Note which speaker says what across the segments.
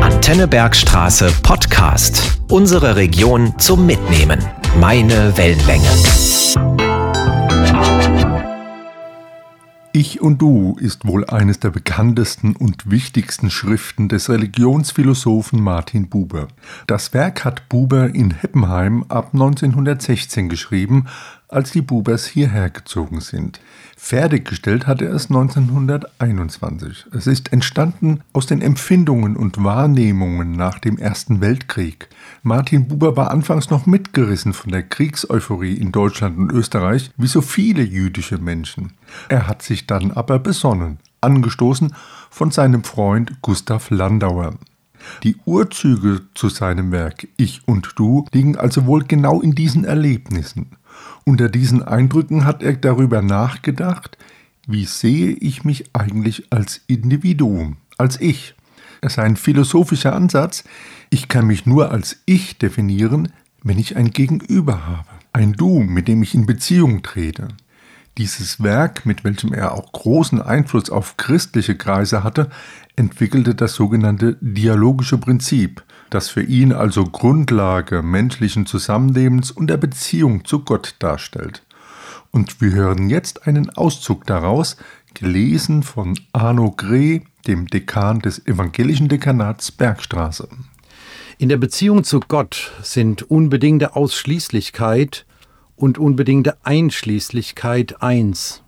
Speaker 1: Antenne Bergstraße Podcast. Unsere Region zum Mitnehmen. Meine Wellenlänge.
Speaker 2: Ich und du ist wohl eines der bekanntesten und wichtigsten Schriften des Religionsphilosophen Martin Buber. Das Werk hat Buber in Heppenheim ab 1916 geschrieben, als die Bubers hierher gezogen sind. Fertiggestellt hat er es 1921. Es ist entstanden aus den Empfindungen und Wahrnehmungen nach dem Ersten Weltkrieg. Martin Buber war anfangs noch mitgerissen von der Kriegseuphorie in Deutschland und Österreich, wie so viele jüdische Menschen. Er hat sich dann aber besonnen, angestoßen von seinem Freund Gustav Landauer. Die Urzüge zu seinem Werk Ich und Du liegen also wohl genau in diesen Erlebnissen. Unter diesen Eindrücken hat er darüber nachgedacht, wie sehe ich mich eigentlich als Individuum, als Ich. Es ist ein philosophischer Ansatz, ich kann mich nur als Ich definieren, wenn ich ein Gegenüber habe, ein Du, mit dem ich in Beziehung trete. Dieses Werk, mit welchem er auch großen Einfluss auf christliche Kreise hatte, entwickelte das sogenannte dialogische Prinzip, das für ihn also Grundlage menschlichen Zusammenlebens und der Beziehung zu Gott darstellt. Und wir hören jetzt einen Auszug daraus, gelesen von Arno Greh, dem Dekan des evangelischen Dekanats Bergstraße.
Speaker 3: In der Beziehung zu Gott sind unbedingte Ausschließlichkeit und unbedingte Einschließlichkeit eins.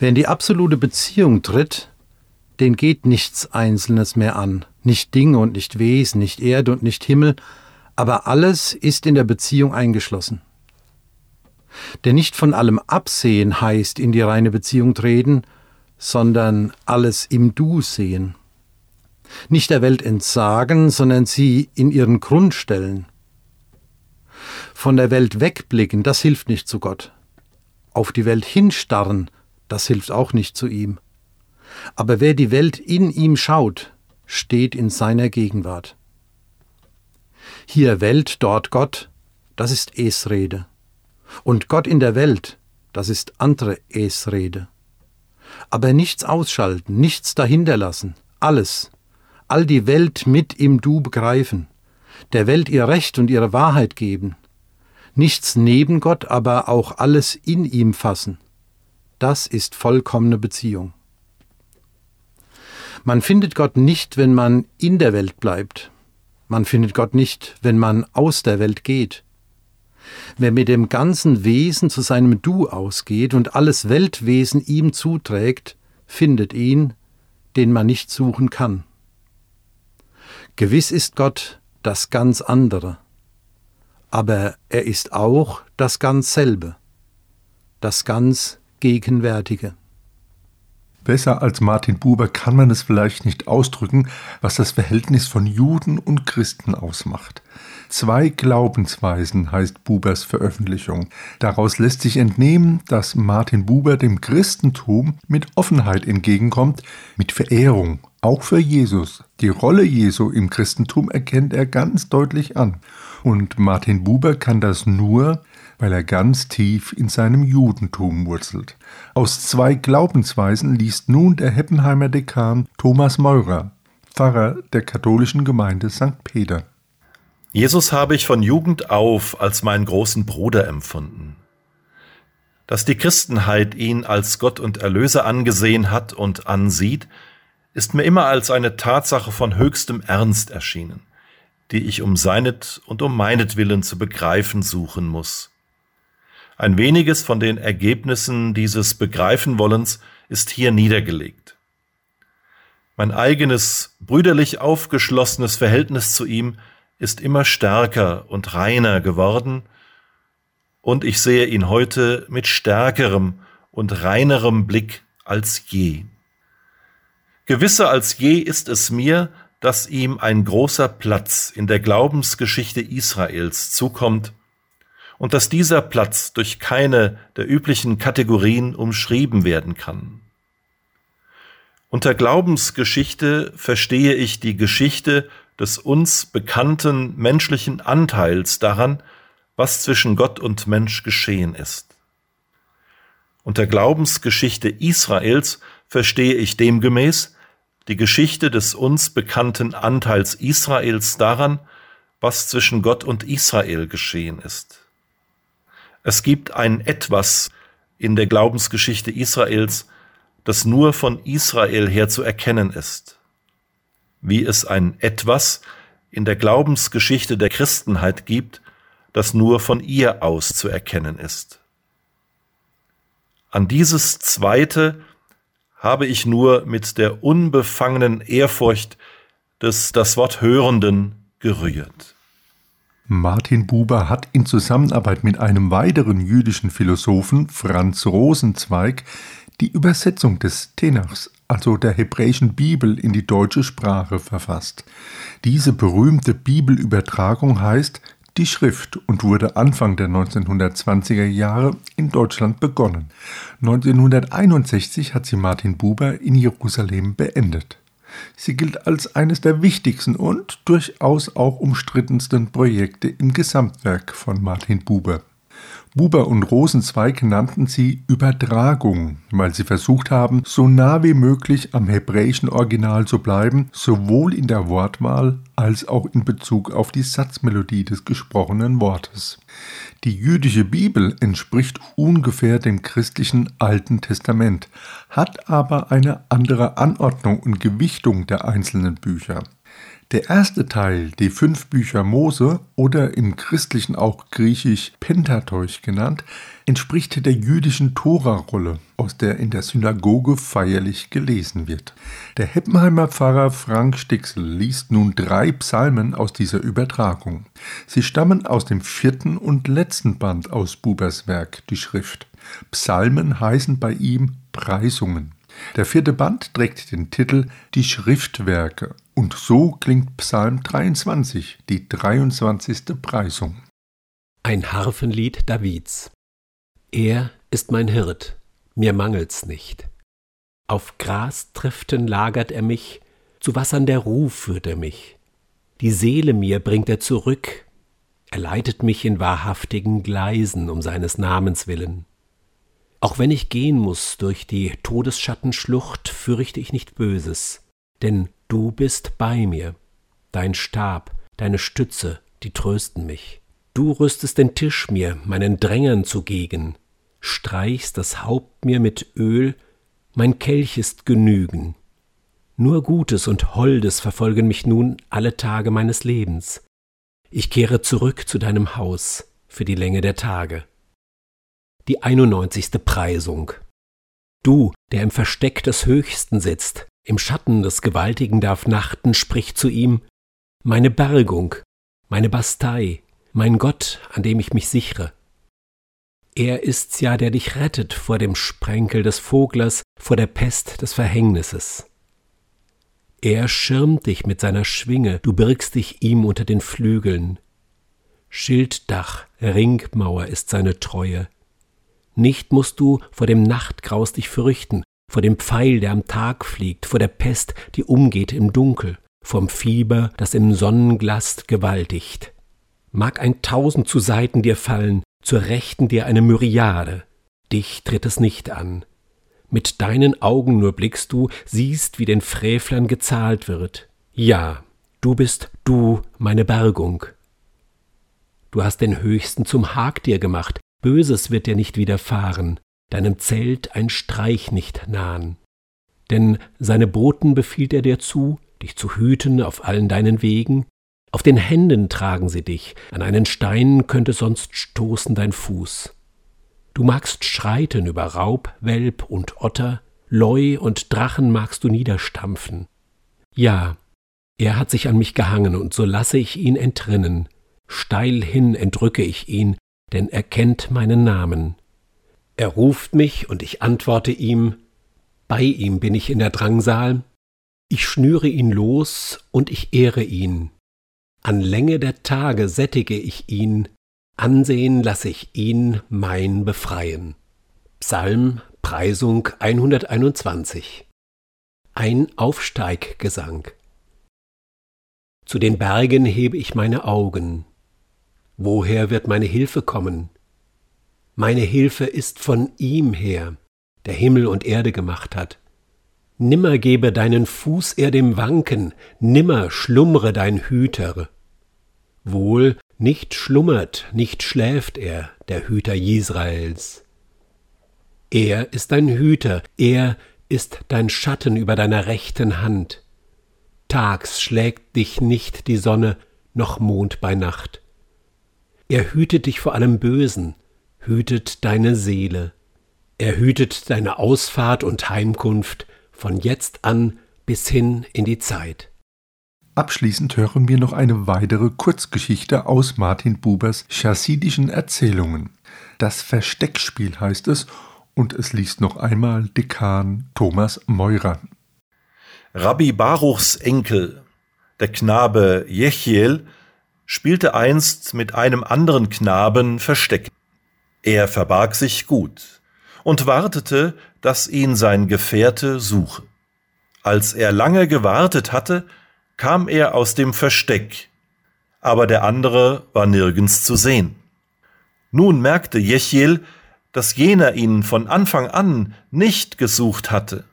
Speaker 3: Wer in die absolute Beziehung tritt, den geht nichts Einzelnes mehr an, nicht Dinge und nicht Wesen, nicht Erde und nicht Himmel, aber alles ist in der Beziehung eingeschlossen. Denn nicht von allem absehen heißt in die reine Beziehung treten, sondern alles im Du sehen. Nicht der Welt entsagen, sondern sie in ihren Grund stellen. Von der Welt wegblicken, das hilft nicht zu Gott. Auf die Welt hinstarren, das hilft auch nicht zu ihm. Aber wer die Welt in ihm schaut, steht in seiner Gegenwart. Hier Welt, dort Gott, das ist Esrede. Und Gott in der Welt, das ist andere Esrede. Aber nichts ausschalten, nichts dahinterlassen, alles, all die Welt mit im Du begreifen, der Welt ihr Recht und ihre Wahrheit geben, nichts neben Gott, aber auch alles in ihm fassen, das ist vollkommene Beziehung. Man findet Gott nicht, wenn man in der Welt bleibt. Man findet Gott nicht, wenn man aus der Welt geht. Wer mit dem ganzen Wesen zu seinem Du ausgeht und alles Weltwesen ihm zuträgt, findet ihn, den man nicht suchen kann. Gewiss ist Gott das ganz andere, aber er ist auch das ganz selbe, das ganz Gegenwärtige.
Speaker 2: Besser als Martin Buber kann man es vielleicht nicht ausdrücken, was das Verhältnis von Juden und Christen ausmacht. Zwei Glaubensweisen heißt Bubers Veröffentlichung. Daraus lässt sich entnehmen, dass Martin Buber dem Christentum mit Offenheit entgegenkommt, mit Verehrung, auch für Jesus. Die Rolle Jesu im Christentum erkennt er ganz deutlich an. Und Martin Buber kann das nur, weil er ganz tief in seinem Judentum wurzelt. Aus zwei Glaubensweisen liest nun der Heppenheimer Dekan Thomas Meurer, Pfarrer der katholischen Gemeinde St. Peter.
Speaker 4: Jesus habe ich von Jugend auf als meinen großen Bruder empfunden. Dass die Christenheit ihn als Gott und Erlöser angesehen hat und ansieht, ist mir immer als eine Tatsache von höchstem Ernst erschienen, die ich um seinet und um meinetwillen zu begreifen suchen muss. Ein weniges von den Ergebnissen dieses Begreifenwollens ist hier niedergelegt. Mein eigenes brüderlich aufgeschlossenes Verhältnis zu ihm ist immer stärker und reiner geworden, und ich sehe ihn heute mit stärkerem und reinerem Blick als je. Gewisser als je ist es mir, dass ihm ein großer Platz in der Glaubensgeschichte Israels zukommt und dass dieser Platz durch keine der üblichen Kategorien umschrieben werden kann. Unter Glaubensgeschichte verstehe ich die Geschichte des uns bekannten menschlichen Anteils daran, was zwischen Gott und Mensch geschehen ist. Unter Glaubensgeschichte Israels verstehe ich demgemäß die Geschichte des uns bekannten Anteils Israels daran, was zwischen Gott und Israel geschehen ist. Es gibt ein Etwas in der Glaubensgeschichte Israels, das nur von Israel her zu erkennen ist. Wie es ein Etwas in der Glaubensgeschichte der Christenheit gibt, das nur von ihr aus zu erkennen ist. An dieses Zweite habe ich nur mit der unbefangenen Ehrfurcht des das Wort Hörenden gerührt.
Speaker 2: Martin Buber hat in Zusammenarbeit mit einem weiteren jüdischen Philosophen, Franz Rosenzweig, die Übersetzung des Tenachs, also der hebräischen Bibel, in die deutsche Sprache verfasst. Diese berühmte Bibelübertragung heißt Die Schrift und wurde Anfang der 1920er Jahre in Deutschland begonnen. 1961 hat sie Martin Buber in Jerusalem beendet. Sie gilt als eines der wichtigsten und durchaus auch umstrittensten Projekte im Gesamtwerk von Martin Buber. Buber und Rosenzweig nannten sie Übertragung, weil sie versucht haben, so nah wie möglich am hebräischen Original zu bleiben, sowohl in der Wortwahl als auch in Bezug auf die Satzmelodie des gesprochenen Wortes. Die jüdische Bibel entspricht ungefähr dem christlichen Alten Testament, hat aber eine andere Anordnung und Gewichtung der einzelnen Bücher. Der erste Teil, die fünf Bücher Mose oder im Christlichen auch griechisch Pentateuch genannt, entspricht der jüdischen Tora-Rolle, aus der in der Synagoge feierlich gelesen wird. Der Heppenheimer Pfarrer Frank Stixel liest nun drei Psalmen aus dieser Übertragung. Sie stammen aus dem vierten und letzten Band aus Bubers Werk, die Schrift. Psalmen heißen bei ihm Preisungen. Der vierte Band trägt den Titel Die Schriftwerke und so klingt Psalm 23, die 23. Preisung.
Speaker 5: Ein Harfenlied Davids. Er ist mein Hirt, mir mangelt's nicht. Auf Grastriften lagert er mich, zu Wassern der Ruh führt er mich. Die Seele mir bringt er zurück, er leitet mich in wahrhaftigen Gleisen um seines Namens willen. Auch wenn ich gehen muss durch die Todesschattenschlucht, fürchte ich nicht Böses, denn du bist bei mir. Dein Stab, deine Stütze, die trösten mich. Du rüstest den Tisch mir, meinen Drängern zugegen, streichst das Haupt mir mit Öl, mein Kelch ist Genügen. Nur Gutes und Holdes verfolgen mich nun alle Tage meines Lebens. Ich kehre zurück zu deinem Haus für die Länge der Tage die 91. Preisung. Du, der im Versteck des Höchsten sitzt, im Schatten des Gewaltigen darf nachten, sprich zu ihm, meine Bergung, meine Bastei, mein Gott, an dem ich mich sichre. Er ist's ja, der dich rettet vor dem Sprenkel des Voglers, vor der Pest des Verhängnisses. Er schirmt dich mit seiner Schwinge, du birgst dich ihm unter den Flügeln. Schilddach, Ringmauer ist seine Treue, nicht musst du vor dem Nachtgraus dich fürchten, vor dem Pfeil, der am Tag fliegt, vor der Pest, die umgeht im Dunkel, vom Fieber, das im Sonnenglast gewaltigt. Mag ein Tausend zu Seiten dir fallen, zur Rechten dir eine Myriade, dich tritt es nicht an. Mit deinen Augen nur blickst du, siehst, wie den Frevlern gezahlt wird. Ja, du bist du meine Bergung. Du hast den Höchsten zum Hag dir gemacht, Böses wird dir nicht widerfahren, deinem Zelt ein Streich nicht nahen. Denn seine Boten befiehlt er dir zu, dich zu hüten auf allen deinen Wegen, auf den Händen tragen sie dich, an einen Stein könnte sonst stoßen dein Fuß. Du magst schreiten über Raub, Welp und Otter, Leu und Drachen magst du niederstampfen. Ja, er hat sich an mich gehangen, und so lasse ich ihn entrinnen, steil hin entrücke ich ihn, denn er kennt meinen Namen. Er ruft mich, und ich antworte ihm, bei ihm bin ich in der Drangsal, ich schnüre ihn los, und ich ehre ihn. An Länge der Tage sättige ich ihn, ansehen lasse ich ihn mein befreien. Psalm, Preisung 121 Ein Aufsteiggesang Zu den Bergen hebe ich meine Augen, Woher wird meine Hilfe kommen? Meine Hilfe ist von ihm her, der Himmel und Erde gemacht hat. nimmer gebe deinen Fuß er dem Wanken, nimmer schlummre dein Hüter. Wohl, nicht schlummert, nicht schläft er, der Hüter Israels. Er ist dein Hüter, er ist dein Schatten über deiner rechten Hand. Tags schlägt dich nicht die Sonne, noch Mond bei Nacht. Er hütet dich vor allem Bösen, hütet deine Seele. Er hütet deine Ausfahrt und Heimkunft von jetzt an bis hin in die Zeit.
Speaker 2: Abschließend hören wir noch eine weitere Kurzgeschichte aus Martin Bubers chassidischen Erzählungen. Das Versteckspiel heißt es und es liest noch einmal Dekan Thomas Meurer.
Speaker 4: Rabbi Baruchs Enkel, der Knabe Jechiel, spielte einst mit einem anderen Knaben Versteck. Er verbarg sich gut und wartete, dass ihn sein Gefährte suche. Als er lange gewartet hatte, kam er aus dem Versteck, aber der andere war nirgends zu sehen. Nun merkte Jechiel, dass jener ihn von Anfang an nicht gesucht hatte.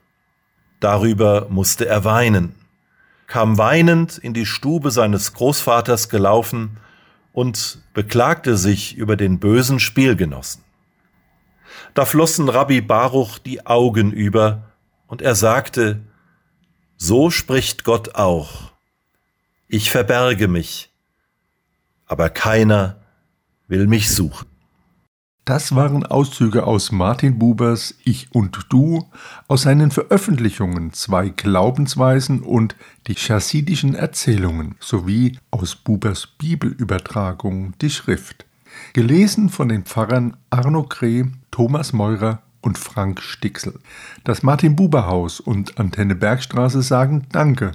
Speaker 4: Darüber musste er weinen, kam weinend in die Stube seines Großvaters gelaufen und beklagte sich über den bösen Spielgenossen. Da flossen Rabbi Baruch die Augen über, und er sagte, So spricht Gott auch. Ich verberge mich, aber keiner will mich suchen.
Speaker 2: Das waren Auszüge aus Martin Bubers Ich und Du, aus seinen Veröffentlichungen Zwei Glaubensweisen und die chassidischen Erzählungen sowie aus Bubers Bibelübertragung Die Schrift. Gelesen von den Pfarrern Arno Kreh, Thomas Meurer und Frank Stixel. Das Martin Buber Haus und Antenne Bergstraße sagen Danke,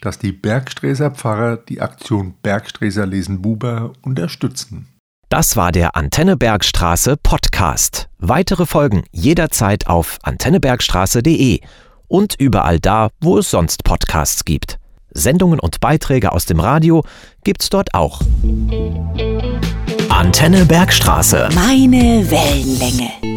Speaker 2: dass die Bergsträßer Pfarrer die Aktion Bergsträßer lesen Buber unterstützen.
Speaker 1: Das war der Antenne Bergstraße Podcast. Weitere Folgen jederzeit auf antennebergstraße.de und überall da, wo es sonst Podcasts gibt. Sendungen und Beiträge aus dem Radio gibt's dort auch. Antenne Bergstraße.
Speaker 6: Meine Wellenlänge.